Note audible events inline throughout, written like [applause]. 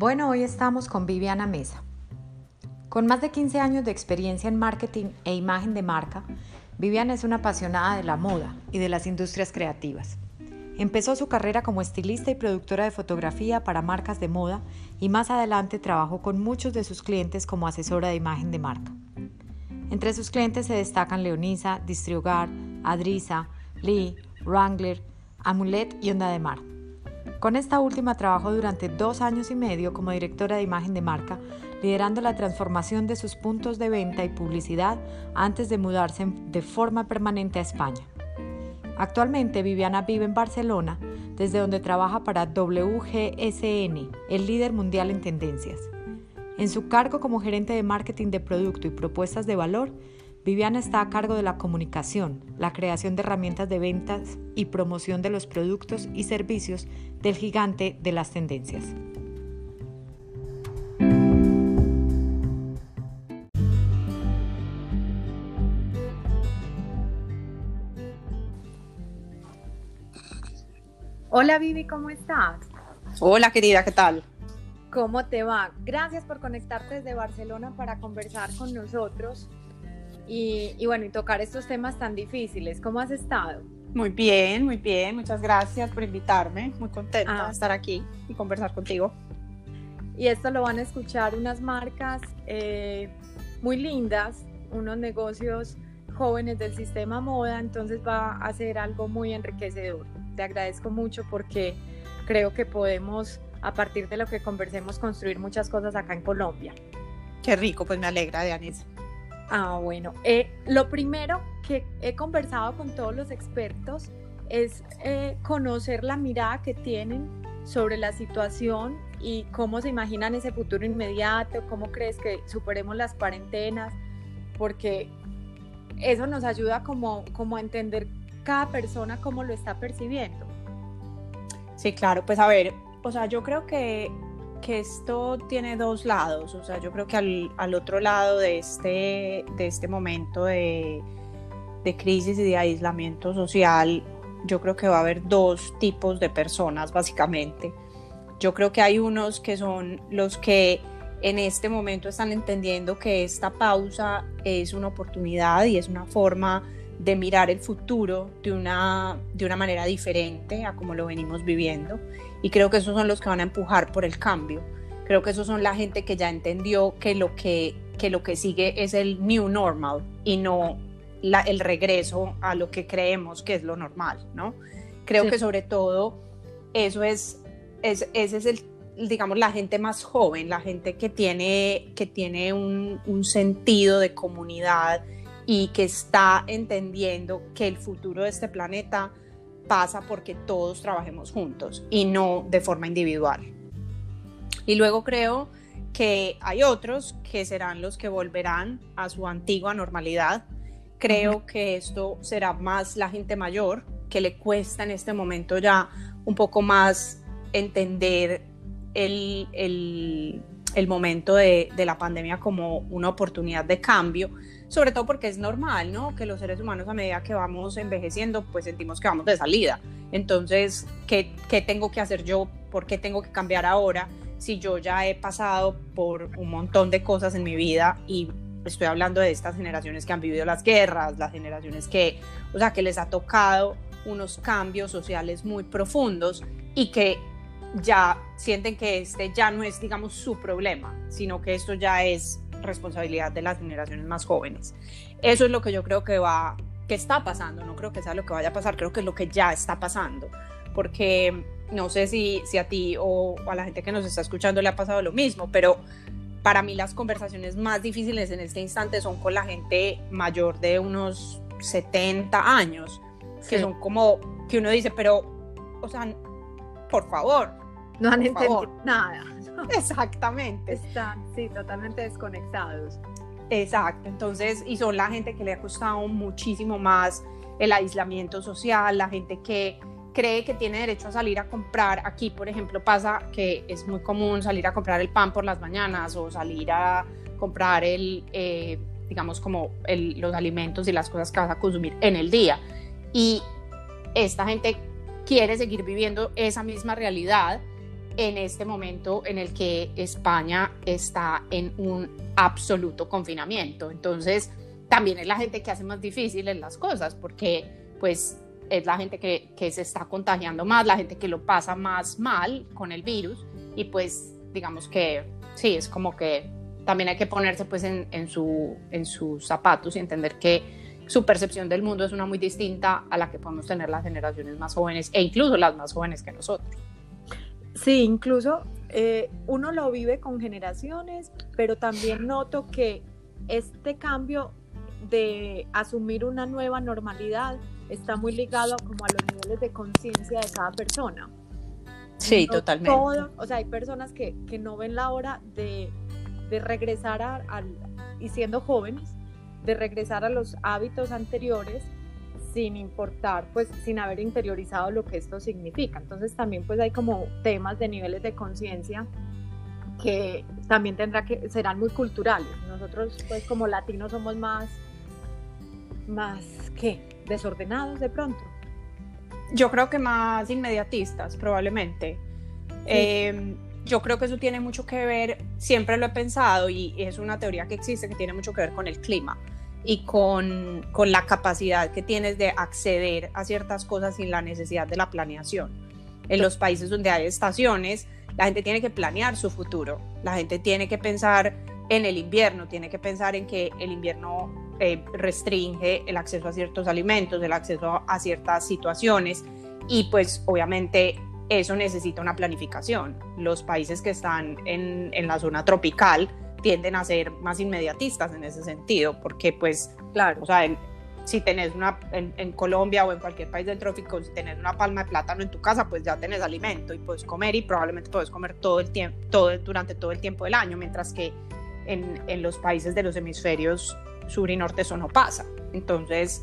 Bueno, hoy estamos con Viviana Mesa. Con más de 15 años de experiencia en marketing e imagen de marca, Viviana es una apasionada de la moda y de las industrias creativas. Empezó su carrera como estilista y productora de fotografía para marcas de moda y más adelante trabajó con muchos de sus clientes como asesora de imagen de marca. Entre sus clientes se destacan Leonisa, Distriogar, Adrisa, Lee, Wrangler, Amulet y Onda de Mar. Con esta última trabajó durante dos años y medio como directora de imagen de marca, liderando la transformación de sus puntos de venta y publicidad antes de mudarse de forma permanente a España. Actualmente Viviana vive en Barcelona, desde donde trabaja para WGSN, el líder mundial en tendencias. En su cargo como gerente de marketing de producto y propuestas de valor, Viviana está a cargo de la comunicación, la creación de herramientas de ventas y promoción de los productos y servicios del gigante de las tendencias. Hola Vivi, ¿cómo estás? Hola querida, ¿qué tal? ¿Cómo te va? Gracias por conectarte desde Barcelona para conversar con nosotros y, bueno, y tocar estos temas tan difíciles. ¿Cómo has estado? Muy bien, muy bien. Muchas gracias por invitarme. Muy contenta de ah. estar aquí y conversar contigo. Y esto lo van a escuchar unas marcas eh, muy lindas, unos negocios jóvenes del sistema moda, entonces va a ser algo muy enriquecedor. Te agradezco mucho porque creo que podemos, a partir de lo que conversemos, construir muchas cosas acá en Colombia. Qué rico, pues me alegra, Dianis. Ah, bueno. Eh, lo primero que he conversado con todos los expertos es eh, conocer la mirada que tienen sobre la situación y cómo se imaginan ese futuro inmediato, cómo crees que superemos las cuarentenas, porque eso nos ayuda como, como a entender cada persona cómo lo está percibiendo. Sí, claro, pues a ver, o sea, yo creo que que esto tiene dos lados, o sea, yo creo que al, otro lado de este, de este momento de, de, crisis y de aislamiento social, yo creo que va a haber dos tipos de personas básicamente. Yo creo que hay unos que son los que en este momento están entendiendo que esta pausa es una oportunidad y es una forma de mirar el futuro de una, de una manera diferente a como lo venimos viviendo. Y creo que esos son los que van a empujar por el cambio. Creo que esos son la gente que ya entendió que lo que, que, lo que sigue es el new normal y no la, el regreso a lo que creemos que es lo normal, ¿no? Creo que sobre todo eso es, es, ese es el, digamos, la gente más joven, la gente que tiene, que tiene un, un sentido de comunidad y que está entendiendo que el futuro de este planeta pasa porque todos trabajemos juntos y no de forma individual. Y luego creo que hay otros que serán los que volverán a su antigua normalidad. Creo que esto será más la gente mayor, que le cuesta en este momento ya un poco más entender el, el, el momento de, de, la pandemia como una oportunidad de cambio, sobre todo porque es normal, ¿no? Que los seres humanos a medida que vamos envejeciendo, pues sentimos que vamos de salida. Entonces, ¿qué, qué tengo que hacer yo? ¿Por qué tengo que cambiar ahora? Si yo ya he pasado por un montón de cosas en mi vida y estoy hablando de estas generaciones que han vivido las guerras, las generaciones que, o sea, que les ha tocado unos cambios sociales muy profundos y que ya sienten que este ya no es, digamos, su problema, sino que esto ya es responsabilidad de las generaciones más jóvenes. Eso es lo que yo creo que va, que está pasando, no creo que sea lo que vaya a pasar, creo que es lo que ya está pasando, porque no sé si, si a ti o a la gente que nos está escuchando le ha pasado lo mismo, pero para mí las conversaciones más difíciles en este instante son con la gente mayor de unos 70 años, que son como que uno dice, pero, o sea, por favor. No han entendido nada. [laughs] Exactamente. Están, sí, totalmente desconectados. Exacto, entonces, y son la gente que le ha costado muchísimo más el aislamiento social, la gente que cree que tiene derecho a salir a comprar. Aquí, por ejemplo, pasa que es muy común salir a comprar el pan por las mañanas o salir a comprar el, eh, digamos, como los alimentos y las cosas que vas a consumir en el día. Y esta gente quiere seguir viviendo esa misma realidad en este momento en el que España está en un absoluto confinamiento. Entonces, también es la gente que hace más difíciles las cosas, porque pues es la gente que, se está contagiando más, la gente que lo pasa más mal con el virus, y pues digamos que sí, es como que también hay que ponerse pues en, en, su, en sus zapatos y entender que su percepción del mundo es una muy distinta a la que podemos tener las generaciones más jóvenes e incluso las más jóvenes que nosotros. Sí, incluso eh, uno lo vive con generaciones, pero también noto que este cambio de asumir una nueva normalidad está muy ligado como a los niveles de conciencia de cada persona. Sí, totalmente. o sea, hay personas que, que, no ven la hora de, de regresar a, y siendo jóvenes, de regresar a los hábitos anteriores sin importar, pues sin haber interiorizado lo que esto significa. Entonces también pues hay como temas de niveles de conciencia que también tendrá que, serán muy culturales. Nosotros pues como latinos somos más, más, ¿qué? Desordenados de pronto. Yo creo que más inmediatistas, probablemente. Em, yo creo que eso tiene mucho que ver, siempre lo he pensado y es una teoría que existe que tiene mucho que ver con el clima y con, con, la capacidad que tienes de acceder a ciertas cosas sin la necesidad de la planeación. En los países donde hay estaciones, la gente tiene que planear su futuro, la gente tiene que pensar en el invierno, tiene que pensar en que el invierno eh, restringe el acceso a ciertos alimentos, el acceso a ciertas situaciones y pues obviamente eso necesita una planificación. Los países que están en, en la zona tropical, tienden a ser más inmediatistas en ese sentido, porque pues, claro, o sea, si tenés una, en, Colombia o en cualquier país del trópico, si tenés una palma de plátano en tu casa, pues ya tenés alimento y puedes comer y probablemente puedes comer todo el tiempo, todo, durante todo el tiempo del año, mientras que en, en los países de los hemisferios sur y norte eso no pasa. Entonces,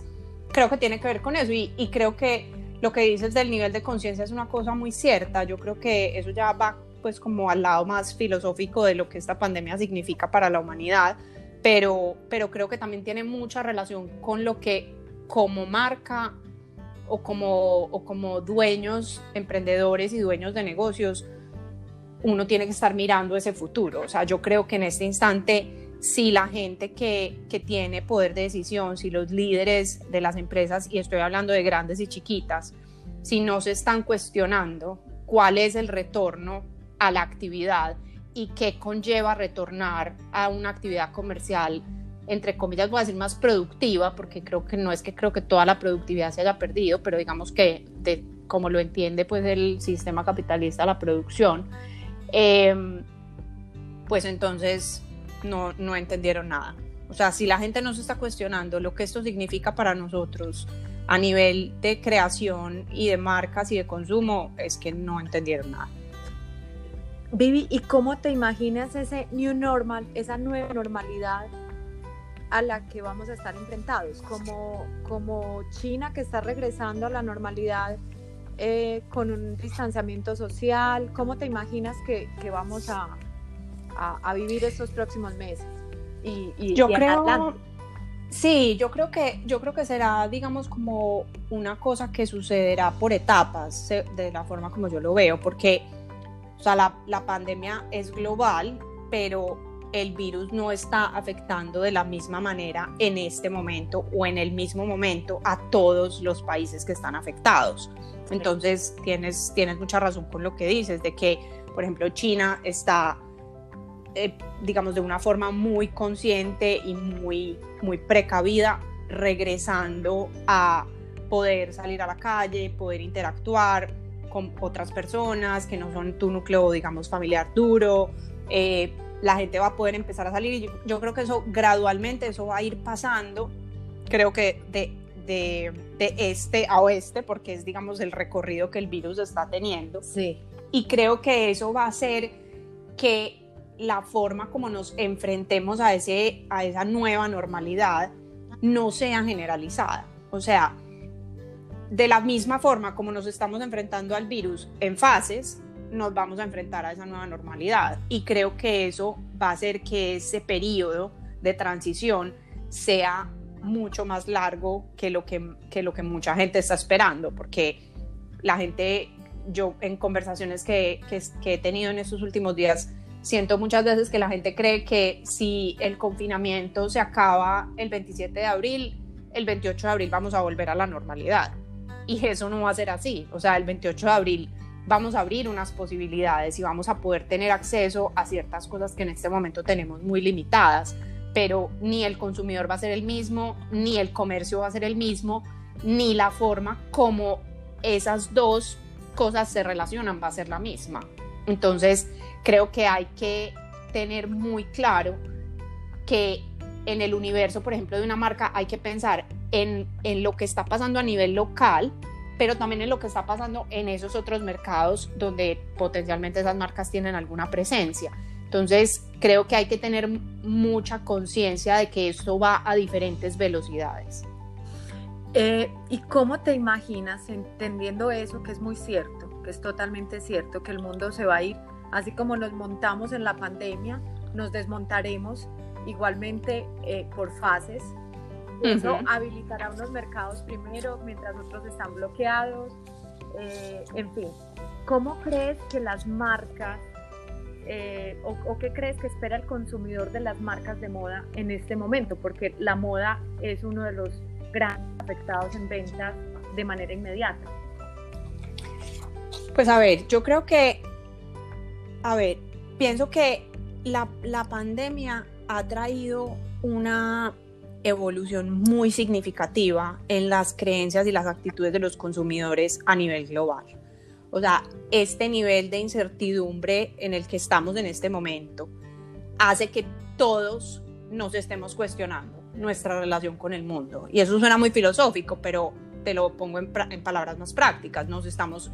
creo que tiene que ver con eso y, y creo que lo que dices del nivel de conciencia es una cosa muy cierta. Yo creo que eso ya va pues como al lado más filosófico de lo que esta pandemia significa para la humanidad, pero, pero creo que también tiene mucha relación con lo que como marca o como, o como dueños, emprendedores y dueños de negocios, uno tiene que estar mirando ese futuro. O sea, yo creo que en este instante, si la gente que, que tiene poder de decisión, si los líderes de las empresas, y estoy hablando de grandes y chiquitas, si no se están cuestionando cuál es el retorno a la actividad y qué conlleva retornar a una actividad comercial, entre comillas, voy a decir más productiva, porque creo que no es que creo que toda la productividad se haya perdido, pero digamos que de, como lo entiende pues el sistema capitalista, la producción, em, pues entonces no, no entendieron nada. O sea, si la gente no se está cuestionando lo que esto significa para nosotros a nivel de creación y de marcas y de consumo, es que no entendieron nada. Vivi, ¿y cómo te imaginas ese new normal, esa nueva normalidad a la que vamos a estar enfrentados? Como, como China que está regresando a la normalidad eh, con un distanciamiento social, ¿cómo te imaginas que, que vamos a, a, vivir estos próximos meses? Y, y yo creo, sí, yo creo que yo creo que será, digamos, como una cosa que sucederá por etapas, de la forma como yo lo veo, porque o sea, la, pandemia es global, pero el virus no está afectando de la misma manera en este momento o en el mismo momento a todos los países que están afectados. Entonces, tienes, tienes mucha razón con lo que dices, de que, por ejemplo, China está, eh, digamos, de una forma muy consciente y muy, muy precavida, regresando a poder salir a la calle, poder interactuar, con otras personas que no son tu núcleo, digamos, familiar duro. Eh, la gente va a poder empezar a salir y yo, creo que eso gradualmente, eso va a ir pasando, creo que de, de, de, este a oeste, porque es, digamos, el recorrido que el virus está teniendo. Sí. Y creo que eso va a hacer que la forma como nos enfrentemos a, ese, a esa nueva normalidad no sea generalizada. O sea, de la misma forma como nos estamos enfrentando al virus en fases, nos vamos a enfrentar a esa nueva normalidad. Y creo que eso va a hacer que ese periodo de transición sea mucho más largo que lo que, que lo que mucha gente está esperando, porque la gente yo en conversaciones que, que, he tenido en estos últimos días, siento muchas veces que la gente cree que si el confinamiento se acaba el 27 de abril, el 28 de abril vamos a volver a la normalidad. Y eso no va a ser así. O sea, el 28 de abril vamos a abrir unas posibilidades y vamos a poder tener acceso a ciertas cosas que en este momento tenemos muy limitadas, pero ni el consumidor va a ser el mismo, ni el comercio va a ser el mismo, ni la forma como esas dos cosas se relacionan va a ser la misma. Entonces, creo que hay que tener muy claro que en el universo, por ejemplo, de una marca, hay que pensar en, en lo que está pasando a nivel local, pero también en lo que está pasando en esos otros mercados donde potencialmente esas marcas tienen alguna presencia. Entonces, creo que hay que tener mucha conciencia de que esto va a diferentes velocidades. Eh, ¿Y cómo te imaginas, entendiendo eso, que es muy cierto, que es totalmente cierto, que el mundo se va a ir, así como nos montamos en la pandemia, nos desmontaremos igualmente eh, por fases. Eso habilitará unos mercados primero, mientras otros están bloqueados. Eh, en fin, ¿cómo crees que las marcas o, o, qué crees que espera el consumidor de las marcas de moda en este momento? Porque la moda es uno de los grandes afectados en ventas de manera inmediata? Pues a ver, yo creo que, a ver, pienso que la, la pandemia ha traído una evolución muy significativa en las creencias y las actitudes de los consumidores a nivel global. O sea, este nivel de incertidumbre en el que estamos en este momento hace que todos nos estemos cuestionando nuestra relación con el mundo. Y eso suena muy filosófico, pero te lo pongo en, palabras más prácticas. Nos estamos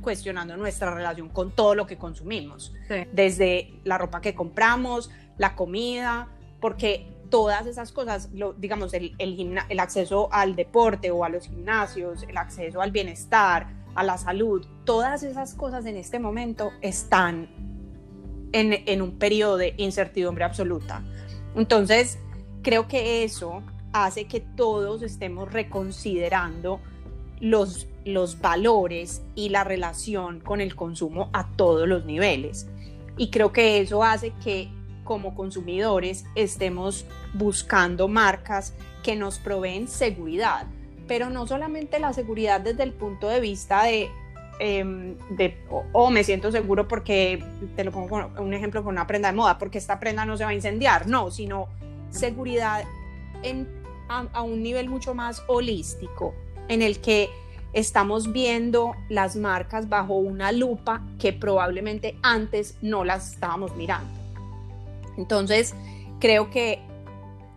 cuestionando nuestra relación con todo lo que consumimos, desde la ropa que compramos, la comida, porque todas esas cosas, lo, digamos, el, el, acceso al deporte o a los gimnasios, el acceso al bienestar, a la salud, todas esas cosas en este momento están en, en un periodo de incertidumbre absoluta. Entonces, creo que eso hace que todos estemos reconsiderando los, los valores y la relación con el consumo a todos los niveles. Y creo que eso hace que como consumidores estemos buscando marcas que nos proveen seguridad, pero no solamente la seguridad desde el punto de vista de, em, o, oh, me siento seguro porque, te lo pongo un ejemplo con una prenda de moda, porque esta prenda no se va a incendiar, no, sino seguridad en, a, un nivel mucho más holístico, en el que estamos viendo las marcas bajo una lupa que probablemente antes no las estábamos mirando. Entonces, creo que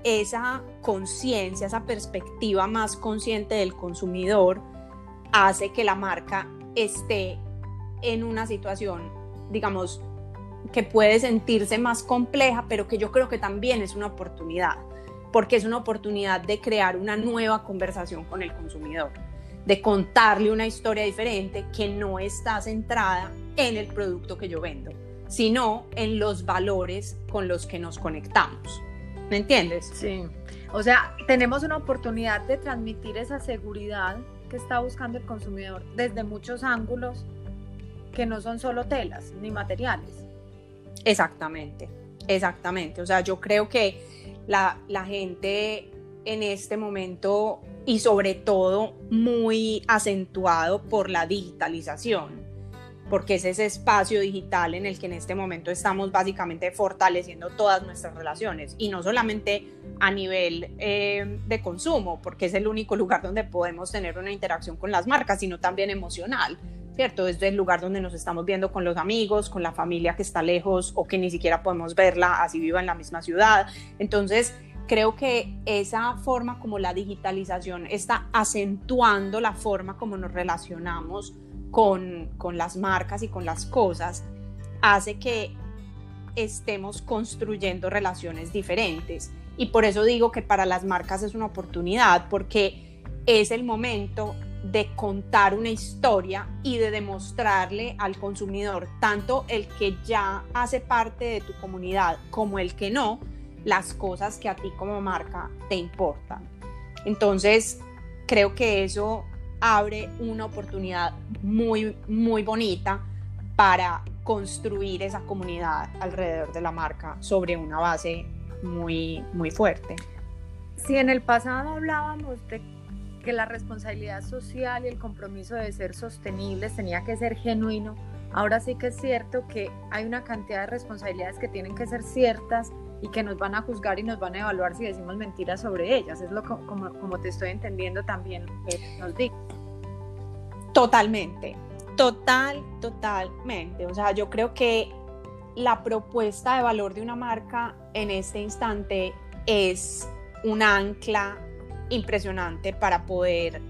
esa conciencia, esa perspectiva más consciente del consumidor hace que la marca esté en una situación, digamos, que puede sentirse más compleja, pero que yo creo que también es una oportunidad, porque es una oportunidad de crear una nueva conversación con el consumidor, de contarle una historia diferente que no está centrada en el producto que yo vendo, sino en los valores con los que nos conectamos. ¿Me entiendes? Sí. O sea, tenemos una oportunidad de transmitir esa seguridad que está buscando el consumidor desde muchos ángulos que no son solo telas ni materiales. Exactamente, exactamente. O sea, yo creo que la, gente en este momento y sobre todo muy acentuado por la digitalización, porque es ese espacio digital en el que en este momento estamos básicamente fortaleciendo todas nuestras relaciones y no solamente a nivel eh, de consumo, porque es el único lugar donde podemos tener una interacción con las marcas, sino también emocional. ¿cierto? Es el lugar donde nos estamos viendo con los amigos, con la familia que está lejos o que ni siquiera podemos verla así viva en la misma ciudad. Entonces, creo que esa forma como la digitalización está acentuando la forma como nos relacionamos con, con las marcas y con las cosas, hace que estemos construyendo relaciones diferentes. Y por eso digo que para las marcas es una oportunidad, porque es el momento de contar una historia y de demostrarle al consumidor, tanto el que ya hace parte de tu comunidad como el que no, las cosas que a ti como marca te importan. Entonces, creo que eso abre una oportunidad muy, muy bonita para construir esa comunidad alrededor de la marca sobre una base muy, muy fuerte. Si en el pasado hablábamos de que la responsabilidad social y el compromiso de ser sostenibles tenía que ser genuino, ahora sí que es cierto que hay una cantidad de responsabilidades que tienen que ser ciertas y que nos van a juzgar y nos van a evaluar si decimos mentiras sobre ellas. Es lo como, como te estoy entendiendo también nos dice. Totalmente, total, totalmente. O sea, yo creo que la propuesta de valor de una marca en este instante es un ancla impresionante para poder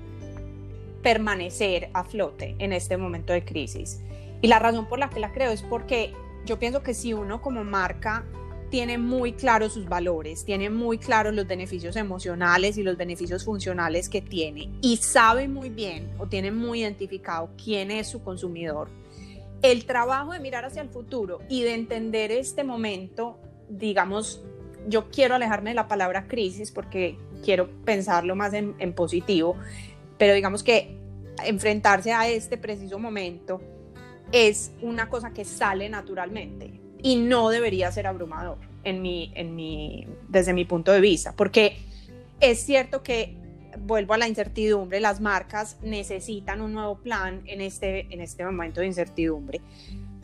permanecer a flote en este momento de crisis. Y la razón por la que la creo es porque yo pienso que si uno como marca tiene muy claros sus valores, tiene muy claros los beneficios emocionales y los beneficios funcionales que tiene y sabe muy bien o tiene muy identificado quién es su consumidor. El trabajo de mirar hacia el futuro y de entender este momento, digamos, yo quiero alejarme de la palabra crisis porque quiero pensarlo más en, en positivo, pero digamos que enfrentarse a este preciso momento es una cosa que sale naturalmente y no debería ser abrumador en mi, en mi, desde mi punto de vista, porque es cierto que, vuelvo a la incertidumbre, las marcas necesitan un nuevo plan en este, en este momento de incertidumbre,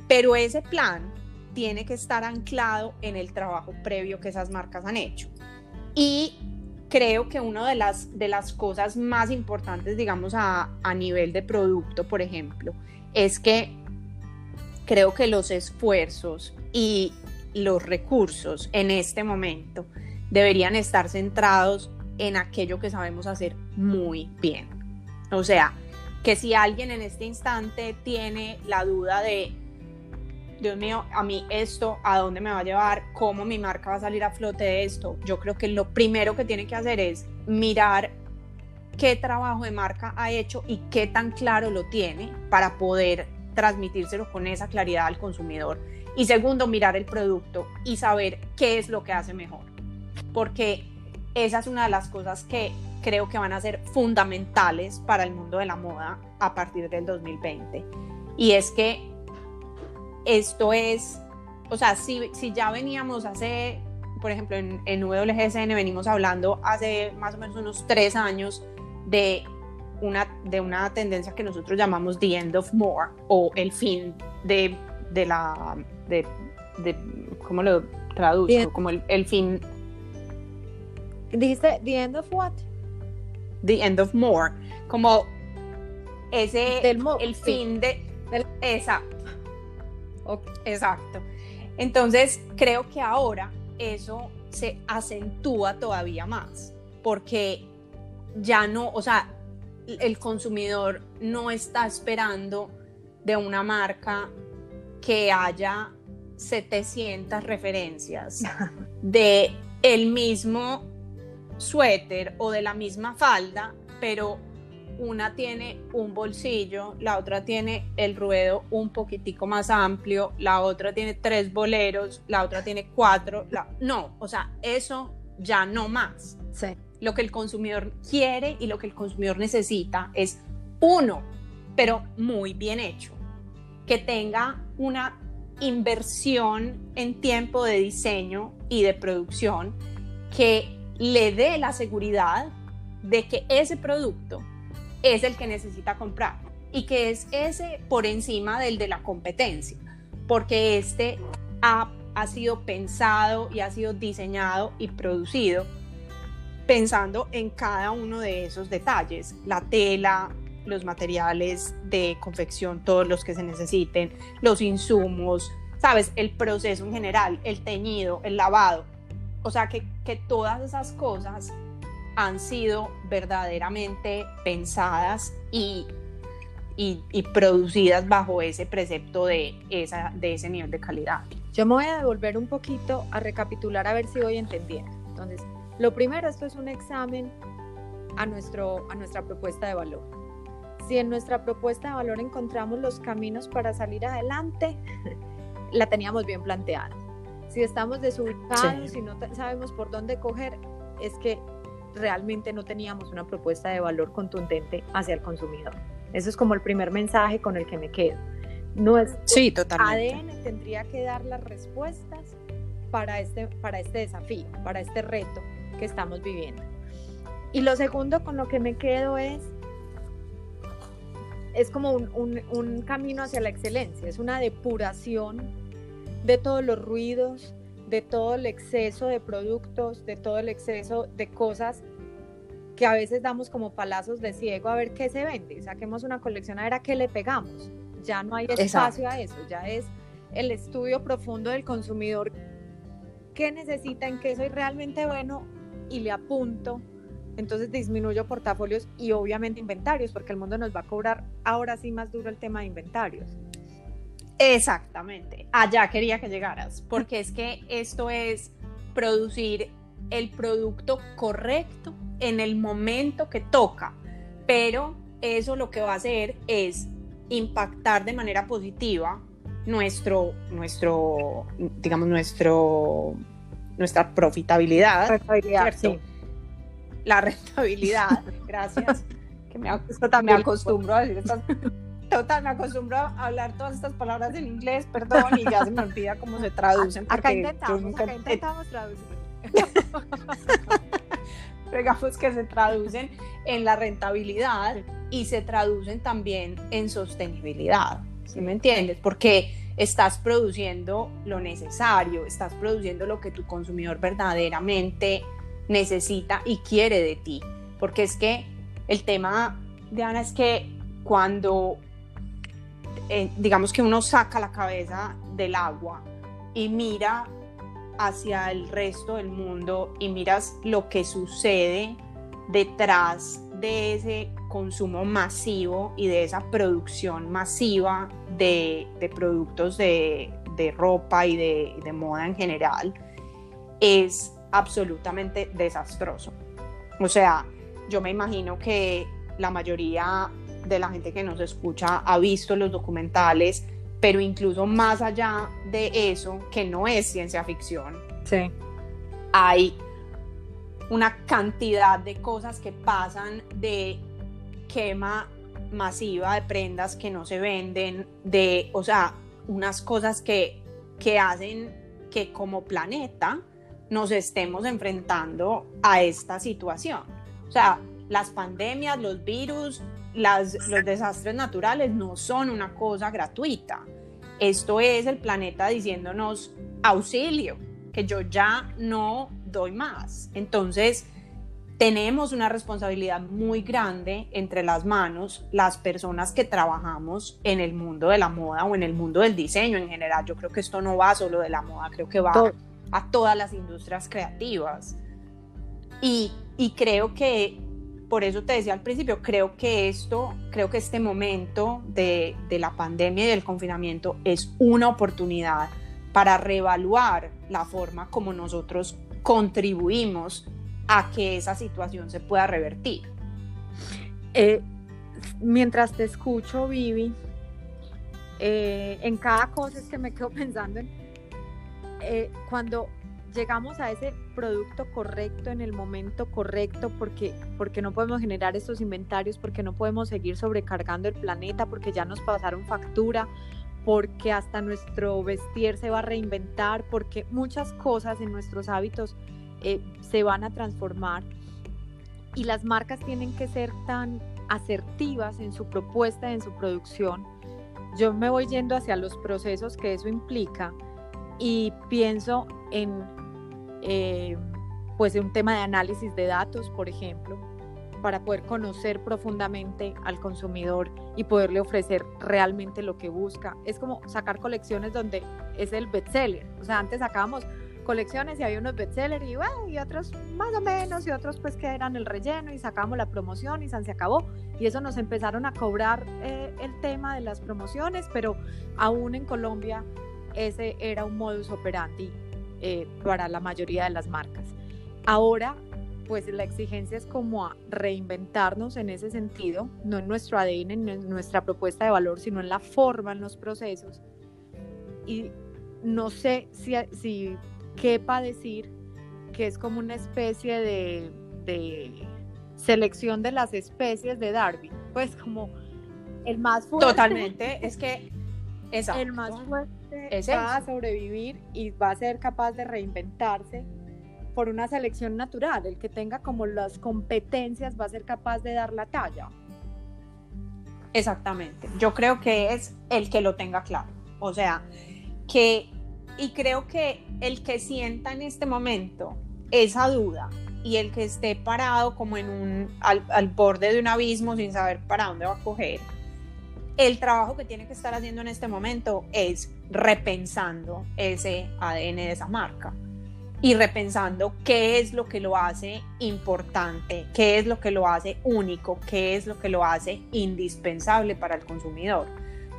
pero ese plan tiene que estar anclado en el trabajo previo que esas marcas han hecho. Y creo que una de las, de las cosas más importantes, digamos, a, a nivel de producto, por ejemplo, es que creo que los esfuerzos y los recursos en este momento deberían estar centrados en aquello que sabemos hacer muy bien. O sea, que si alguien en este instante tiene la duda de, Dios mío, a mí esto, ¿a dónde me va a llevar? ¿Cómo mi marca va a salir a flote de esto? Yo creo que lo primero que tiene que hacer es mirar qué trabajo de marca ha hecho y qué tan claro lo tiene para poder transmitírselo con esa claridad al consumidor y segundo, mirar el producto y saber qué es lo que hace mejor. Porque esa es una de las cosas que creo que van a ser fundamentales para el mundo de la moda a partir del 2020. Y es que esto es, o sea, si, si ya veníamos hace, por ejemplo, en, en WGSN venimos hablando hace más o menos unos tres años de una, de una tendencia que nosotros llamamos the end of more o el fin de, de la de, de ¿cómo lo traduzco? Como el, el, fin. ¿Dijiste the end of what? The end of more. Como ese, el fin de... Del... Exacto. Entonces, creo que ahora eso se acentúa todavía más, porque ya no, o sea, el consumidor no está esperando de una marca que haya 700 referencias [laughs] de el mismo suéter o de la misma falda, pero una tiene un bolsillo, la otra tiene el ruedo un poquitico más amplio, la otra tiene tres boleros, la otra tiene cuatro. No, o sea, eso ya no más. Lo que el consumidor quiere y lo que el consumidor necesita es uno, pero muy bien hecho, que tenga una inversión en tiempo de diseño y de producción que le dé la seguridad de que ese producto es el que necesita comprar y que es ese por encima del de la competencia, porque este ha, ha sido pensado y ha sido diseñado y producido pensando en cada uno de esos detalles, la tela, los materiales de confección, todos los que se necesiten, los insumos, sabes, el proceso en general, el teñido, el lavado. O sea, que, que todas esas cosas han sido verdaderamente pensadas y, y, producidas bajo ese precepto de, esa, de ese nivel de calidad. Yo me voy a devolver un poquito a recapitular a ver si voy entendiendo. Entonces, lo primero, esto es un examen a, nuestro, a nuestra propuesta de valor si en nuestra propuesta de valor encontramos los caminos para salir adelante, [laughs] la teníamos bien planteada. Si estamos desubicados y no sabemos por dónde coger, es que realmente no teníamos una propuesta de valor contundente hacia el consumidor. Eso es como el primer mensaje con el que me quedo. Nuestro sí, totalmente. ADN tendría que dar las respuestas para este, para este desafío, para este reto que estamos viviendo. Y lo segundo con lo que me quedo es, es como un, un camino hacia la excelencia, es una depuración de todos los ruidos, de todo el exceso de productos, de todo el exceso de cosas que a veces damos como palazos de ciego a ver qué se vende. Saquemos una colección a ver a qué le pegamos. Ya no hay espacio a eso, ya es el estudio profundo del consumidor qué necesita, en qué soy realmente bueno y le apunto. Entonces disminuyo portafolios y obviamente inventarios, porque el mundo nos va a cobrar ahora sí más duro el tema de inventarios. Exactamente, allá quería que llegaras, porque es que esto es producir el producto correcto en el momento que toca, pero eso lo que va a hacer es impactar de manera positiva nuestro, nuestro, digamos, nuestro, nuestra profitabilidad, rentabilidad sí. La rentabilidad, [laughs] gracias. que me, me acostumbro a decir estas Total, me acostumbro a hablar todas estas palabras en inglés, perdón, y ya se me olvida cómo se traducen. Acá intentamos, acá intentamos traducir. [laughs] Digamos que se traducen en la rentabilidad y se traducen también en sostenibilidad. ¿Sí me entiendes? Porque estás produciendo lo necesario, estás produciendo lo que tu consumidor verdaderamente necesita y quiere de ti. Porque es que el tema, Diana, es que cuando eh, digamos que uno saca la cabeza del agua y mira hacia el resto del mundo y miras lo que sucede detrás de ese consumo masivo y de esa producción masiva de, productos de, ropa y de, de moda en general, es absolutamente desastroso. O sea, yo me imagino que la mayoría de la gente que nos escucha ha visto los documentales, pero incluso más allá de eso, que no es ciencia ficción, sí. hay una cantidad de cosas que pasan de quema masiva de prendas que no se venden, de, o sea, unas cosas que, que hacen que como planeta nos estemos enfrentando a esta situación. O sea, las pandemias, los virus, los desastres naturales no son una cosa gratuita. Esto es el planeta diciéndonos auxilio, que yo ya no doy más. Entonces, tenemos una responsabilidad muy grande entre las manos las personas que trabajamos en el mundo de la moda o en el mundo del diseño en general. Yo creo que esto no va solo de la moda, creo que va a todas las industrias creativas. Y, y creo que por eso te decía al principio, creo que esto, creo que este momento de, la pandemia y del confinamiento es una oportunidad para reevaluar la forma como nosotros contribuimos a que esa situación se pueda revertir. Eh, mientras te escucho, Vivi, eh, en cada cosa es que me quedo [laughs] pensando en eh, cuando llegamos a ese producto correcto en el momento correcto porque, porque no podemos generar estos inventarios, porque no podemos seguir sobrecargando el planeta, porque ya nos pasaron factura, porque hasta nuestro vestir se va a reinventar, porque muchas cosas en nuestros hábitos eh, se van a transformar y las marcas tienen que ser tan asertivas en su propuesta, en su producción. Yo me voy yendo hacia los procesos que eso implica y pienso en eh, pues un tema de análisis de datos, por ejemplo, para poder conocer profundamente al consumidor y poderle ofrecer realmente lo que busca. Es como sacar colecciones donde es el bestseller. O sea, antes sacábamos colecciones y había unos bestsellers y, y otros más o menos y otros pues que eran el relleno y sacábamos la promoción y se acabó. Y eso nos empezaron a cobrar eh, el tema de las promociones, pero aún en Colombia ese era un modus operandi eh, para la mayoría de las marcas. Ahora, pues la exigencia es como a reinventarnos en ese sentido, no en nuestro ADN, en nuestra propuesta de valor, sino en la forma, en los procesos. Y no sé si, si quepa decir que es como una especie de de selección de las especies de Darwin, pues como el más fuerte. Totalmente, [laughs] es que el más fuerte va a sobrevivir y va a ser capaz de reinventarse por una selección natural. El que tenga como las competencias va a ser capaz de dar la talla. Exactamente. Yo creo que es el que lo tenga claro. O sea, que, y creo que el que sienta en este momento esa duda y el que esté parado como en un, al, al borde de un abismo sin saber para dónde va a coger, el trabajo que tiene que estar haciendo en este momento es repensando ese ADN de esa marca y repensando qué es lo que lo hace importante, qué es lo que lo hace único, qué es lo que lo hace indispensable para el consumidor.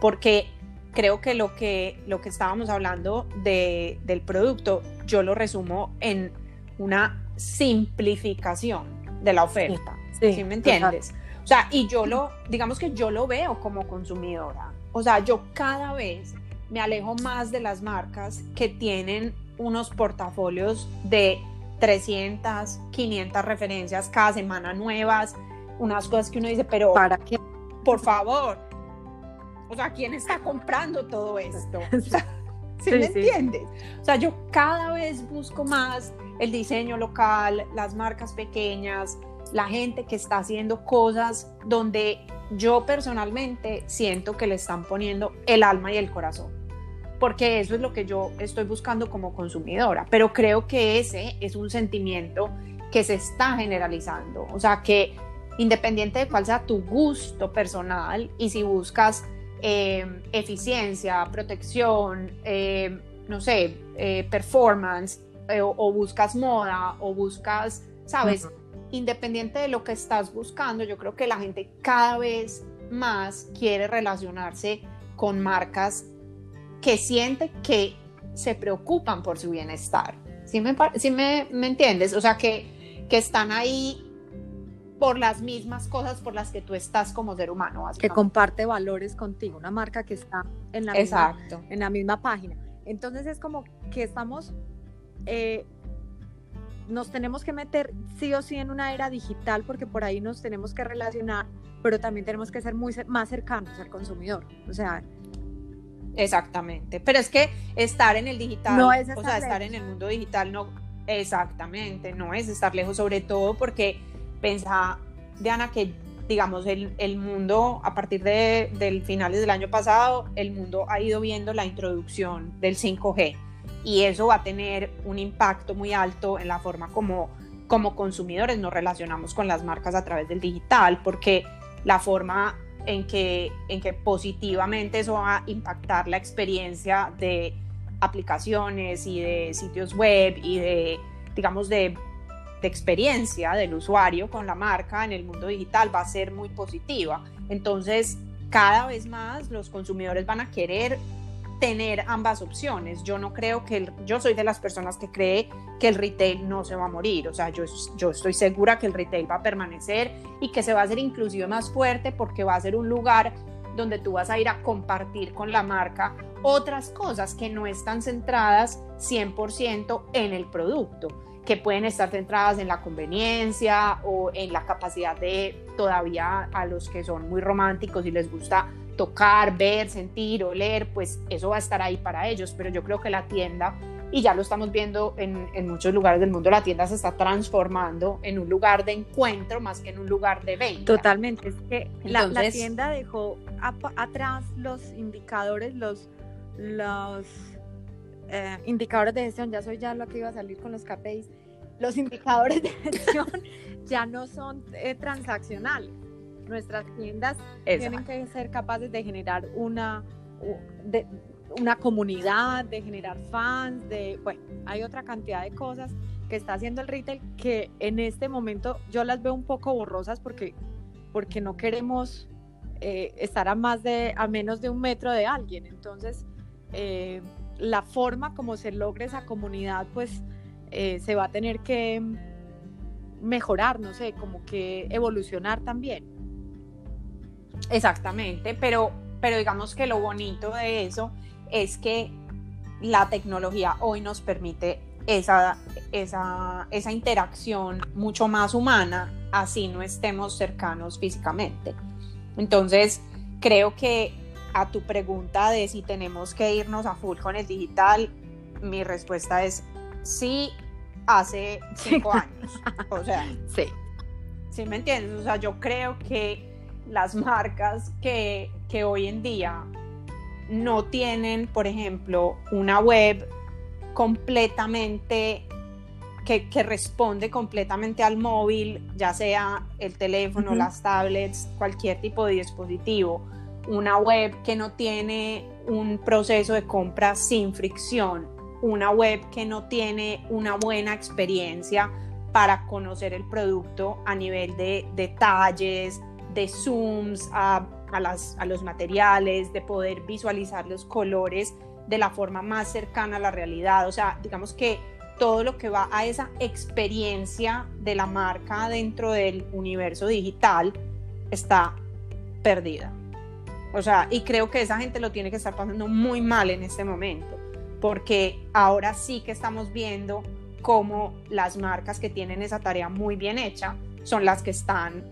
Porque creo que lo que, lo que estábamos hablando de, del producto, yo lo resumo en una simplificación de la oferta. Sí, me entiendes? O sea, y yo lo, digamos que yo lo veo como consumidora. O sea, yo cada vez me alejo más de las marcas que tienen unos portafolios de 300, 500 referencias cada semana nuevas, unas cosas que uno dice, pero ¿para qué? Por favor. O sea, ¿quién está comprando todo esto? [laughs] ¿Sí, me entiendes? O sea, yo cada vez busco más el diseño local, las marcas pequeñas, la gente que está haciendo cosas donde yo personalmente siento que le están poniendo el alma y el corazón, porque eso es lo que yo estoy buscando como consumidora, pero creo que ese es un sentimiento que se está generalizando, o sea que independiente de cuál sea tu gusto personal y si buscas eh, eficiencia, protección, eh, no sé, eh, performance, o, buscas moda, o buscas, ¿sabes? independiente de lo que estás buscando, yo creo que la gente cada vez más quiere relacionarse con marcas que siente que se preocupan por su bienestar. ¿Sí me, me, entiendes? O sea, que, que están ahí por las mismas cosas por las que tú estás como ser humano. Que comparte valores contigo, una marca que está en la, Misma, en la misma página. Entonces es como que estamos eh, nos tenemos que meter sí o sí en una era digital porque por ahí nos tenemos que relacionar, pero también tenemos que ser muy más cercanos al consumidor. O sea, exactamente. Pero es que estar en el digital, no es o sea, estar en el mundo digital no exactamente, no es estar lejos, sobre todo porque pensa Diana que digamos el, el mundo a partir de del finales del año pasado, el mundo ha ido viendo la introducción del 5G y eso va a tener un impacto muy alto en la forma como, como consumidores nos relacionamos con las marcas a través del digital, porque la forma en que, en que positivamente eso va a impactar la experiencia de aplicaciones y de sitios web y de, digamos, de, de experiencia del usuario con la marca en el mundo digital va a ser muy positiva. Entonces, cada vez más los consumidores van a querer tener ambas opciones. Yo no creo que, el, yo soy de las personas que cree que el retail no se va a morir, o sea, yo, yo estoy segura que el retail va a permanecer y que se va a hacer inclusive más fuerte porque va a ser un lugar donde tú vas a ir a compartir con la marca otras cosas que no están centradas 100% en el producto, que pueden estar centradas en la conveniencia o en la capacidad de todavía a los que son muy románticos y les gusta tocar, ver, sentir, oler, pues eso va a estar ahí para ellos, pero yo creo que la tienda, y ya lo estamos viendo en, muchos lugares del mundo, la tienda se está transformando en un lugar de encuentro más que en un lugar de venta. Totalmente, es que la, tienda dejó atrás los indicadores, los, los eh, indicadores de gestión, ya soy ya lo que iba a salir con los KPIs, los indicadores de gestión [laughs] ya no son eh, transaccionales nuestras tiendas tienen que ser capaces de generar una, de, una comunidad, de generar fans, de, bueno, hay otra cantidad de cosas que está haciendo el retail que en este momento yo las veo un poco borrosas porque, porque no queremos eh, estar a más de, a menos de un metro de alguien. Entonces, eh, la forma como se logre esa comunidad, pues eh, se va a tener que mejorar, no sé, como que evolucionar también. Exactamente, pero, pero digamos que lo bonito de eso es que la tecnología hoy nos permite esa, esa, esa interacción mucho más humana, así no estemos cercanos físicamente. Entonces, creo que a tu pregunta de si tenemos que irnos a full con el digital, mi respuesta es sí, hace cinco años. O sea, [laughs] sí. ¿Sí me entiendes? O sea, yo creo que las marcas que, que hoy en día no tienen, por ejemplo, una web completamente que, que, responde completamente al móvil, ya sea el teléfono, las tablets, cualquier tipo de dispositivo, una web que no tiene un proceso de compra sin fricción, una web que no tiene una buena experiencia para conocer el producto a nivel de detalles, de zooms a, las, a los materiales, de poder visualizar los colores de la forma más cercana a la realidad. O sea, digamos que todo lo que va a esa experiencia de la marca dentro del universo digital está perdida. O sea, y creo que esa gente lo tiene que estar pasando muy mal en este momento, porque ahora sí que estamos viendo cómo las marcas que tienen esa tarea muy bien hecha son las que están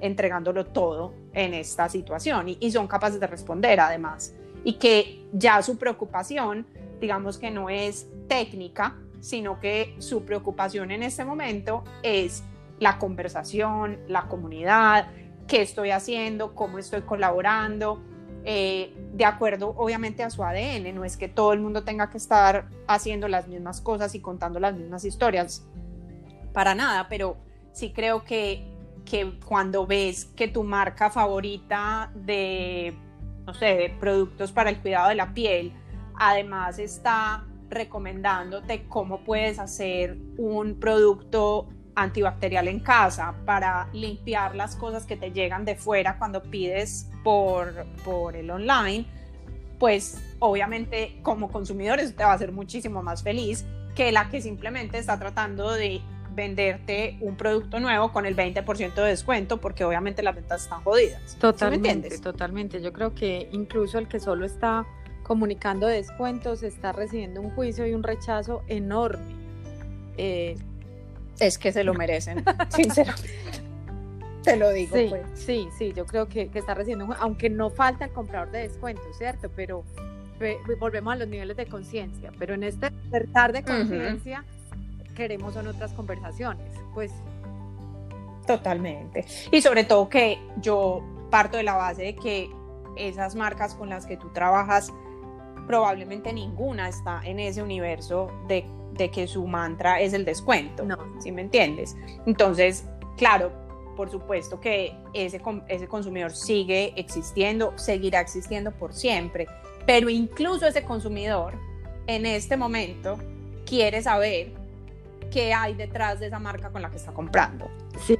entregándolo todo en esta situación y, son capaces de responder además. Y que ya su preocupación, digamos que no es técnica, sino que su preocupación en este momento es la conversación, la comunidad, qué estoy haciendo, cómo estoy colaborando, eh, de acuerdo obviamente a su ADN, no es que todo el mundo tenga que estar haciendo las mismas cosas y contando las mismas historias, para nada, pero sí creo que, que cuando ves que tu marca favorita de, no sé, de productos para el cuidado de la piel, además está recomendándote cómo puedes hacer un producto antibacterial en casa para limpiar las cosas que te llegan de fuera cuando pides por, por el online, pues obviamente como consumidor eso te va a hacer muchísimo más feliz que la que simplemente está tratando de venderte un producto nuevo con el 20% de descuento porque obviamente las ventas están jodidas. Totalmente, totalmente. Yo creo que incluso el que solo está comunicando descuentos está recibiendo un juicio y un rechazo enorme. Eh, es que se lo merecen, [laughs] sinceramente. [laughs] Te lo digo. Sí, pues. sí, sí, yo creo que, está recibiendo, aunque no falta el comprador de descuento, ¿cierto? Pero volvemos a los niveles de conciencia, pero en este despertar de conciencia queremos son otras conversaciones, pues. Totalmente. Y sobre todo que yo parto de la base de que esas marcas con las que tú trabajas, probablemente ninguna está en ese universo de de que su mantra es el descuento, no. ¿sí me entiendes? Entonces, claro, por supuesto que ese, ese consumidor sigue existiendo, seguirá existiendo por siempre, pero incluso ese consumidor en este momento quiere saber qué hay detrás de esa marca con la que está comprando. Sí.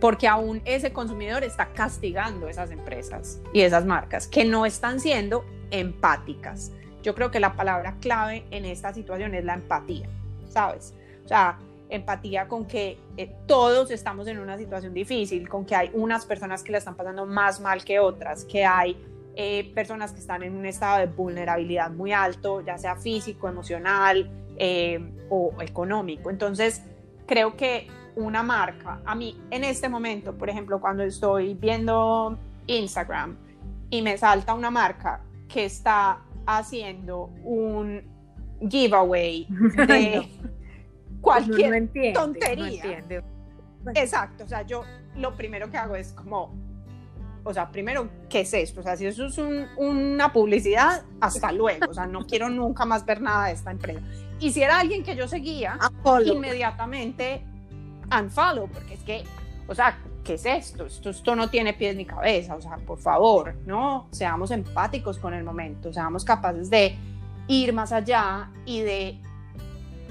Porque aún ese consumidor está castigando esas empresas y esas marcas que no están siendo empáticas. Yo creo que la palabra clave en esta situación es la empatía, ¿sabes? O sea, empatía con que eh, todos estamos en una situación difícil, con que hay unas personas que la están pasando más mal que otras, que hay eh, personas que están en un estado de vulnerabilidad muy alto, ya sea físico, emocional eh, o económico. Entonces, creo que una marca, a mí en este momento, por ejemplo, cuando estoy viendo Instagram y me salta una marca que está haciendo un giveaway [laughs] de cualquier tontería. Exacto, o sea, yo lo primero que hago es como, o sea, primero, ¿qué es esto? O sea, si eso es una publicidad, hasta [laughs] luego, o sea, no quiero nunca más ver nada de esta empresa. Y si era alguien que yo seguía, inmediatamente unfollow, porque es que, o sea, ¿qué es esto? esto? Esto no tiene pies ni cabeza, o sea, por favor, ¿no? Seamos empáticos con el momento, seamos capaces de ir más allá y de,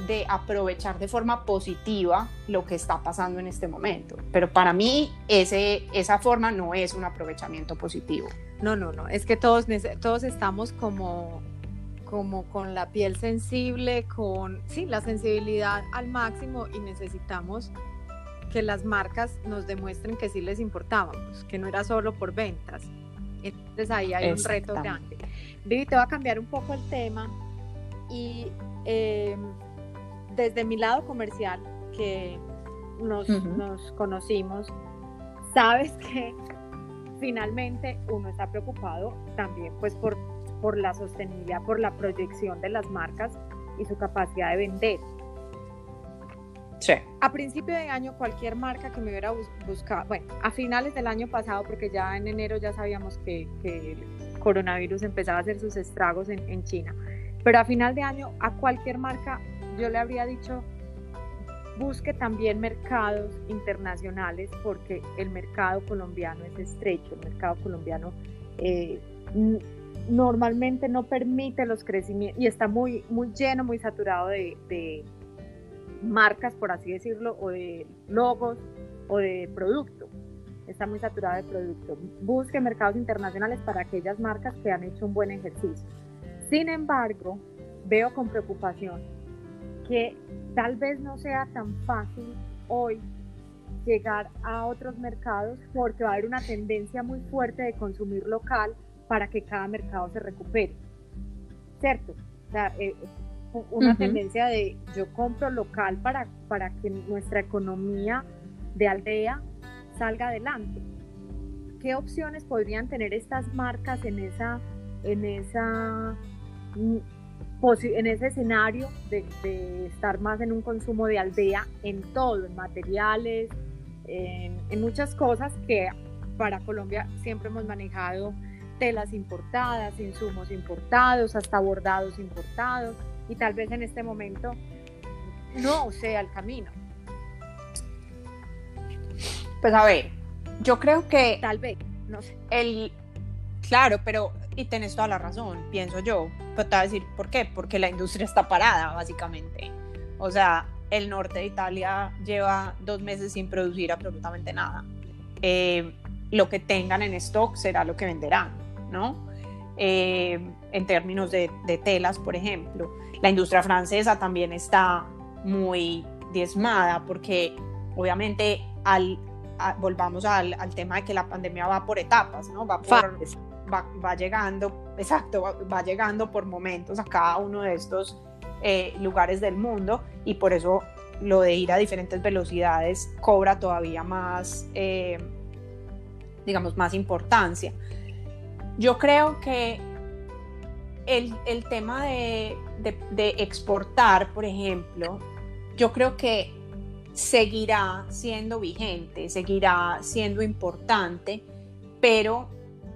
de aprovechar de forma positiva lo que está pasando en este momento. Pero para mí ese, esa forma no es un aprovechamiento positivo. No, no, no, es que todos, todos estamos como como con la piel sensible, con sí, la sensibilidad al máximo y necesitamos que las marcas nos demuestren que sí les importábamos, que no era solo por ventas. Entonces ahí hay un reto grande. Vivi, te va a cambiar un poco el tema y em, desde mi lado comercial, que nos, nos conocimos, sabes que finalmente uno está preocupado también pues por, por la sostenibilidad, por la proyección de las marcas y su capacidad de vender. A principio de año, cualquier marca que me hubiera buscado, bueno, a finales del año pasado, porque ya en enero ya sabíamos que, el coronavirus empezaba a hacer sus estragos en, en China, pero a final de año, a cualquier marca, yo le habría dicho, busque también mercados internacionales porque el mercado colombiano es estrecho, el mercado colombiano eh, normalmente no permite los crecimientos y está muy, muy lleno, muy saturado de, marcas, por así decirlo, o de logos o de producto. Está muy saturado de producto. Busque mercados internacionales para aquellas marcas que han hecho un buen ejercicio. Sin embargo, veo con preocupación que tal vez no sea tan fácil hoy llegar a otros mercados porque va a haber una tendencia muy fuerte de consumir local para que cada mercado se recupere. ¿Cierto? O sea, eh, una tendencia de yo compro local para, para que nuestra economía de aldea salga adelante. ¿Qué opciones podrían tener estas marcas en esa, en esa mm, en ese escenario de, estar más en un consumo de aldea en todo, en materiales, en, muchas cosas que para Colombia siempre hemos manejado telas importadas, insumos importados, hasta bordados importados, y tal vez en este momento no sea el camino. Pues a ver, yo creo que... Tal vez, no sé. El, claro, pero y tenés toda la razón, pienso yo. Pero te voy a decir, ¿por qué? Porque la industria está parada, básicamente. O sea, el norte de Italia lleva dos meses sin producir absolutamente nada. Eh, lo que tengan en stock será lo que venderán, ¿no? Eh, en términos de, telas, por ejemplo. La industria francesa también está muy diezmada porque obviamente al, volvamos al, al, tema de que la pandemia va por etapas, ¿no? Va por va, llegando, exacto, va, llegando por momentos a cada uno de estos eh, lugares del mundo y por eso lo de ir a diferentes velocidades cobra todavía más, eh, digamos, más importancia. Yo creo que el, el tema de, de, de, exportar, por ejemplo, yo creo que seguirá siendo vigente, seguirá siendo importante, pero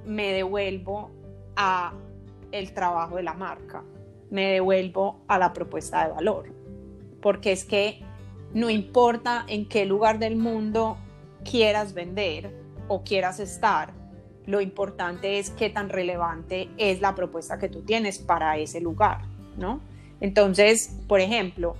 me devuelvo a el trabajo de la marca, me devuelvo a la propuesta de valor, porque es que no importa en qué lugar del mundo quieras vender o quieras estar, lo importante es qué tan relevante es la propuesta que tú tienes para ese lugar, ¿no? Entonces, por ejemplo,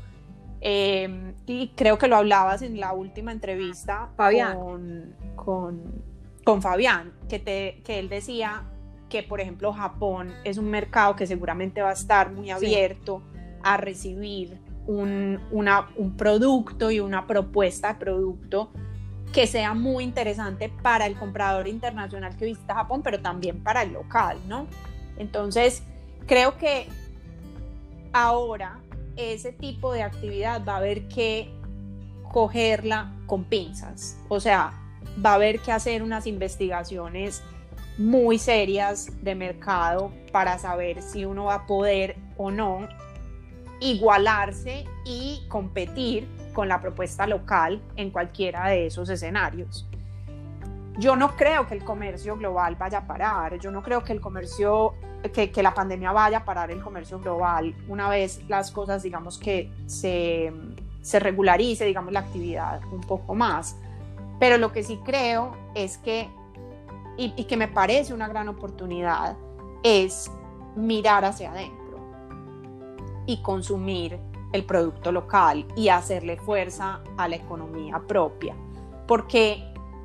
em, y creo que lo hablabas en la última entrevista con, con con Fabián, que, te, que él decía que, por ejemplo, Japón es un mercado que seguramente va a estar muy abierto a recibir un, un producto y una propuesta de producto que sea muy interesante para el comprador internacional que visita Japón, pero también para el local, ¿no? Entonces, creo que ahora ese tipo de actividad va a haber que cogerla con pinzas. O sea, va a haber que hacer unas investigaciones muy serias de mercado para saber si uno va a poder o no igualarse y competir con la propuesta local en cualquiera de esos escenarios. Yo no creo que el comercio global vaya a parar, yo no creo que el comercio, que, la pandemia vaya a parar el comercio global una vez las cosas, digamos que se, se regularice, digamos, la actividad un poco más. Pero lo que sí creo es que, y, que me parece una gran oportunidad, es mirar hacia adentro y consumir el producto local y hacerle fuerza a la economía propia. Porque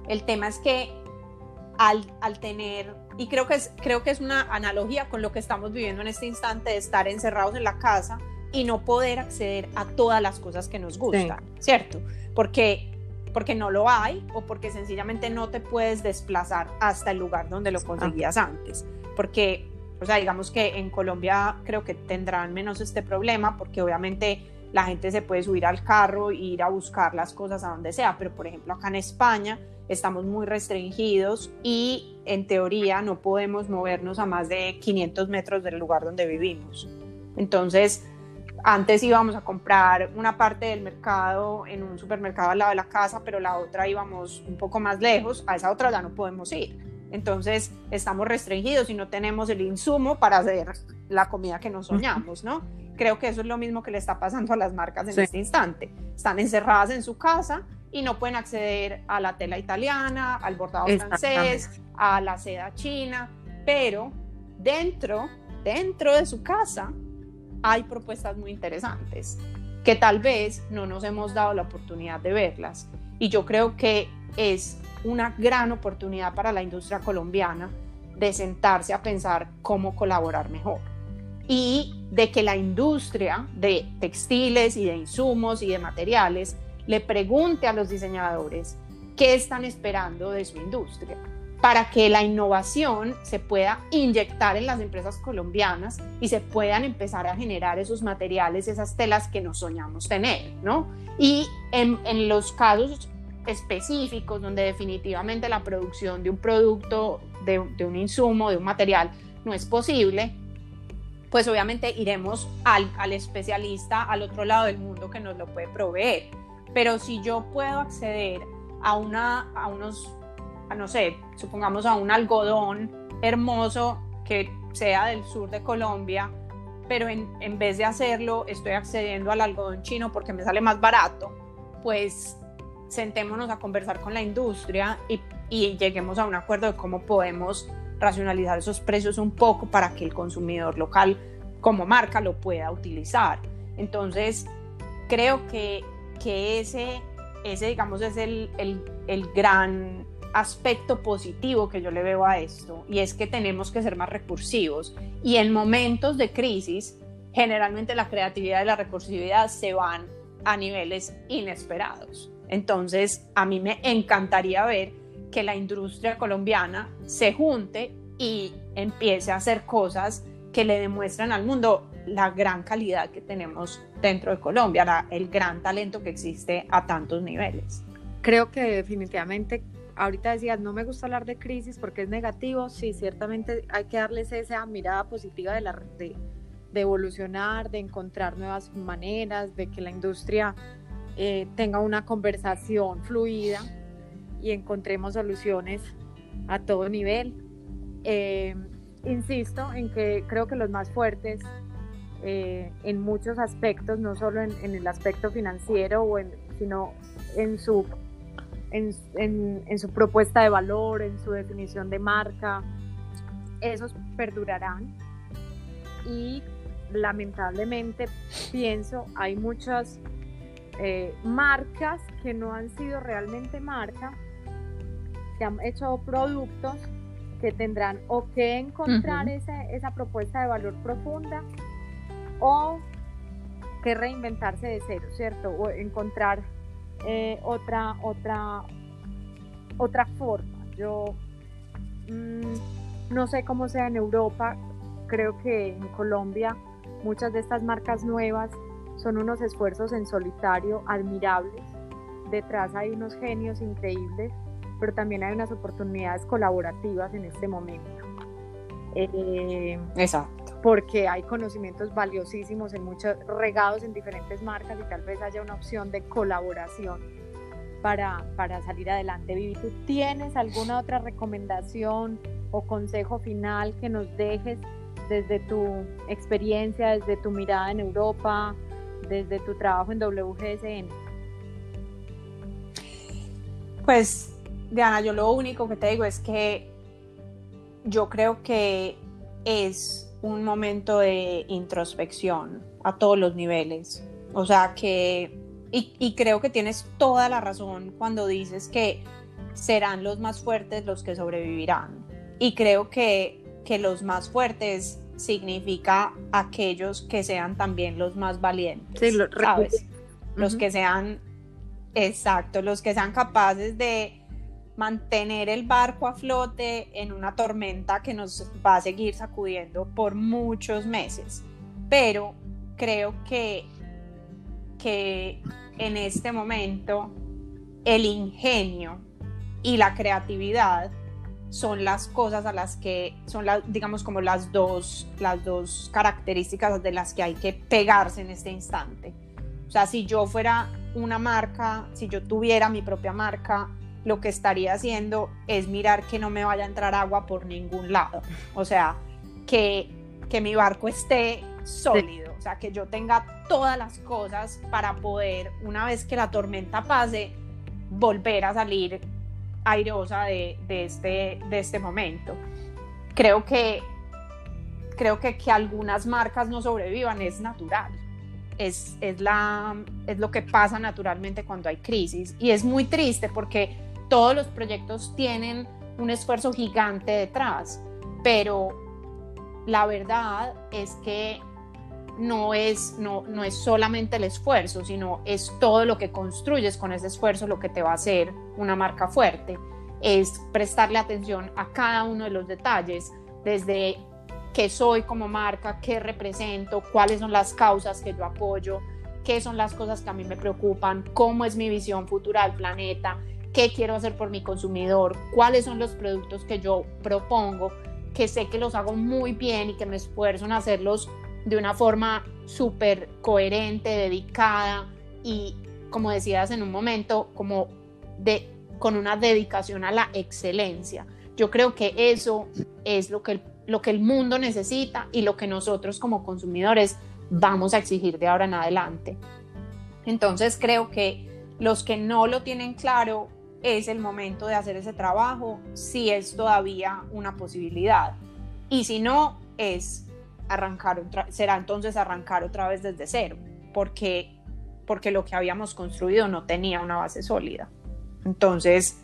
el tema es que al, al, tener, y creo que, es, creo que es una analogía con lo que estamos viviendo en este instante de estar encerrados en la casa y no poder acceder a todas las cosas que nos gustan, ¿cierto? Porque porque no lo hay o porque sencillamente no te puedes desplazar hasta el lugar donde lo conseguías antes. Porque, o sea, digamos que en Colombia creo que tendrán menos este problema porque obviamente la gente se puede subir al carro e ir a buscar las cosas a donde sea, pero por ejemplo acá en España estamos muy restringidos y en teoría no podemos movernos a más de 500 metros del lugar donde vivimos. Entonces, antes íbamos a comprar una parte del mercado en un supermercado al lado de la casa, pero la otra íbamos un poco más lejos, a esa otra ya no podemos ir. Entonces estamos restringidos y no tenemos el insumo para hacer la comida que nos soñamos, ¿no? Creo que eso es lo mismo que le está pasando a las marcas en este instante. Están encerradas en su casa y no pueden acceder a la tela italiana, al bordado francés, a la seda china, pero dentro, dentro de su casa hay propuestas muy interesantes que tal vez no nos hemos dado la oportunidad de verlas. Y yo creo que es una gran oportunidad para la industria colombiana de sentarse a pensar cómo colaborar mejor y de que la industria de textiles y de insumos y de materiales le pregunte a los diseñadores qué están esperando de su industria para que la innovación se pueda inyectar en las empresas colombianas y se puedan empezar a generar esos materiales, esas telas que nos soñamos tener, ¿no? Y en, en los casos específicos donde definitivamente la producción de un producto, de, un insumo, de un material no es posible, pues obviamente iremos al, al especialista al otro lado del mundo que nos lo puede proveer. Pero si yo puedo acceder a, una, a unos no sé, supongamos a un algodón hermoso que sea del sur de Colombia, pero en, en, vez de hacerlo estoy accediendo al algodón chino porque me sale más barato, pues sentémonos a conversar con la industria y, lleguemos a un acuerdo de cómo podemos racionalizar esos precios un poco para que el consumidor local como marca lo pueda utilizar. Entonces, creo que, que ese, ese, digamos, es el, el, el gran aspecto positivo que yo le veo a esto y es que tenemos que ser más recursivos y en momentos de crisis generalmente la creatividad y la recursividad se van a niveles inesperados. Entonces a mí me encantaría ver que la industria colombiana se junte y empiece a hacer cosas que le demuestran al mundo la gran calidad que tenemos dentro de Colombia, el gran talento que existe a tantos niveles. Creo que definitivamente ahorita decías, no me gusta hablar de crisis porque es negativo, sí, ciertamente hay que darles esa mirada positiva de, la, de, evolucionar, de encontrar nuevas maneras, de que la industria eh, tenga una conversación fluida y encontremos soluciones a todo nivel. Eh, insisto en que creo que los más fuertes eh, en muchos aspectos, no solo en, el aspecto financiero, sino en su en, su propuesta de valor, en su definición de marca, esos perdurarán. Y lamentablemente pienso, hay muchas eh, marcas que no han sido realmente marca, que han hecho productos que tendrán o que encontrar esa propuesta de valor profunda o que reinventarse de cero, ¿cierto? O encontrar eh, otra, otra, otra forma. Yo mm, no sé cómo sea en Europa, creo que en Colombia muchas de estas marcas nuevas son unos esfuerzos en solitario admirables. Detrás hay unos genios increíbles, pero también hay unas oportunidades colaborativas en este momento. Eh, Exacto porque hay conocimientos valiosísimos en muchos regados en diferentes marcas y tal vez haya una opción de colaboración para, para salir adelante. Vivi, ¿tú tienes alguna otra recomendación o consejo final que nos dejes desde tu experiencia, desde tu mirada en Europa, desde tu trabajo en WGSN? Pues, Diana, yo lo único que te digo es que yo creo que es un momento de introspección a todos los niveles. O sea que, y, creo que tienes toda la razón cuando dices que serán los más fuertes los que sobrevivirán. Y creo que, que los más fuertes significa aquellos que sean también los más valientes. Sí, ¿sabes? Los que sean, exacto, los que sean capaces de mantener el barco a flote en una tormenta que nos va a seguir sacudiendo por muchos meses. Pero creo que que en este momento el ingenio y la creatividad son las cosas a las que son las digamos como las dos las dos características de las que hay que pegarse en este instante. O sea, si yo fuera una marca, si yo tuviera mi propia marca, lo que estaría haciendo es mirar que no me vaya a entrar agua por ningún lado. O sea, que, que mi barco esté sólido, o sea, que yo tenga todas las cosas para poder, una vez que la tormenta pase, volver a salir airosa de, de, este, de este momento. Creo que, creo que que algunas marcas no sobrevivan es natural. Es, es, la, es lo que pasa naturalmente cuando hay crisis. Y es muy triste porque todos los proyectos tienen un esfuerzo gigante detrás, pero la verdad es que no es, no, no es solamente el esfuerzo, sino es todo lo que construyes con ese esfuerzo lo que te va a hacer una marca fuerte. Es prestarle atención a cada uno de los detalles, desde qué soy como marca, qué represento, cuáles son las causas que yo apoyo, qué son las cosas que a mí me preocupan, cómo es mi visión futura del planeta, qué quiero hacer por mi consumidor, cuáles son los productos que yo propongo, que sé que los hago muy bien y que me esfuerzo en hacerlos de una forma súper coherente, dedicada y, como decías en un momento, como de, con una dedicación a la excelencia. Yo creo que eso es lo que, lo que el mundo necesita y lo que nosotros como consumidores vamos a exigir de ahora en adelante. Entonces creo que los que no lo tienen claro es el momento de hacer ese trabajo si es todavía una posibilidad. Y si no, es arrancar será entonces arrancar otra vez desde cero, porque, porque lo que habíamos construido no tenía una base sólida. Entonces,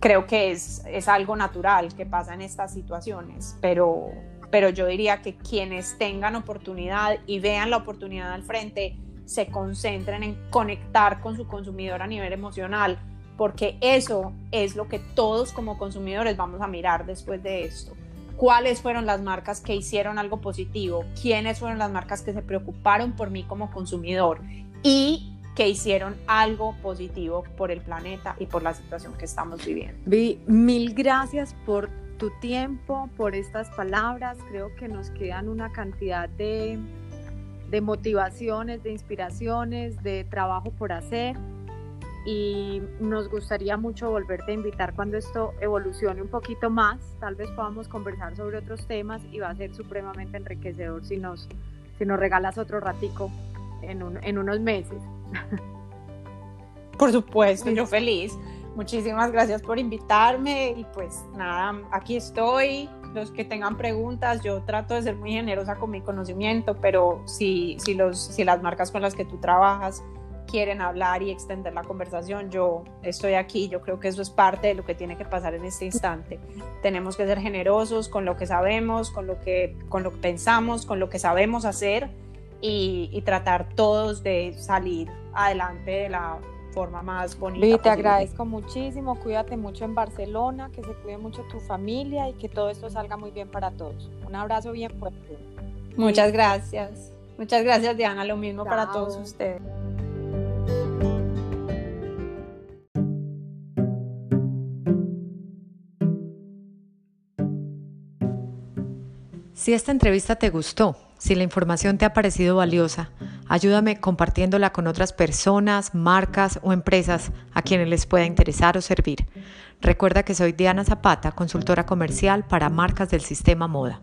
creo que es, es algo natural que pasa en estas situaciones, pero, pero yo diría que quienes tengan oportunidad y vean la oportunidad al frente, se concentren en conectar con su consumidor a nivel emocional, porque eso es lo que todos como consumidores vamos a mirar después de esto cuáles fueron las marcas que hicieron algo positivo, quiénes fueron las marcas que se preocuparon por mí como consumidor y que hicieron algo positivo por el planeta y por la situación que estamos viviendo. Vi, mil gracias por tu tiempo, por estas palabras. Creo que nos quedan una cantidad de, de motivaciones, de inspiraciones, de trabajo por hacer y nos gustaría mucho volverte a invitar cuando esto evolucione un poquito más. Tal vez podamos conversar sobre otros temas y va a ser supremamente enriquecedor si nos, si nos regalas otro ratico en, en unos meses. Por supuesto, yo feliz. Muchísimas gracias por invitarme y pues nada, aquí estoy. Los que tengan preguntas, yo trato de ser muy generosa con mi conocimiento, pero si, si, los, si las marcas con las que tú trabajas quieren hablar y extender la conversación, yo estoy aquí, yo creo que eso es parte de lo que tiene que pasar en este instante. Tenemos que ser generosos con lo que sabemos, con lo que, con lo que pensamos, con lo que sabemos hacer y, tratar todos de salir adelante de la forma más bonita. Y te agradezco muchísimo, cuídate mucho en Barcelona, que se cuide mucho tu familia y que todo esto salga muy bien para todos. Un abrazo bien fuerte. Muchas gracias. Muchas gracias Diana, lo mismo para todos ustedes. Si esta entrevista te gustó, si la información te ha parecido valiosa, ayúdame compartiéndola con otras personas, marcas o empresas a quienes les pueda interesar o servir. Recuerda que soy Diana Zapata, consultora comercial para marcas del sistema Moda.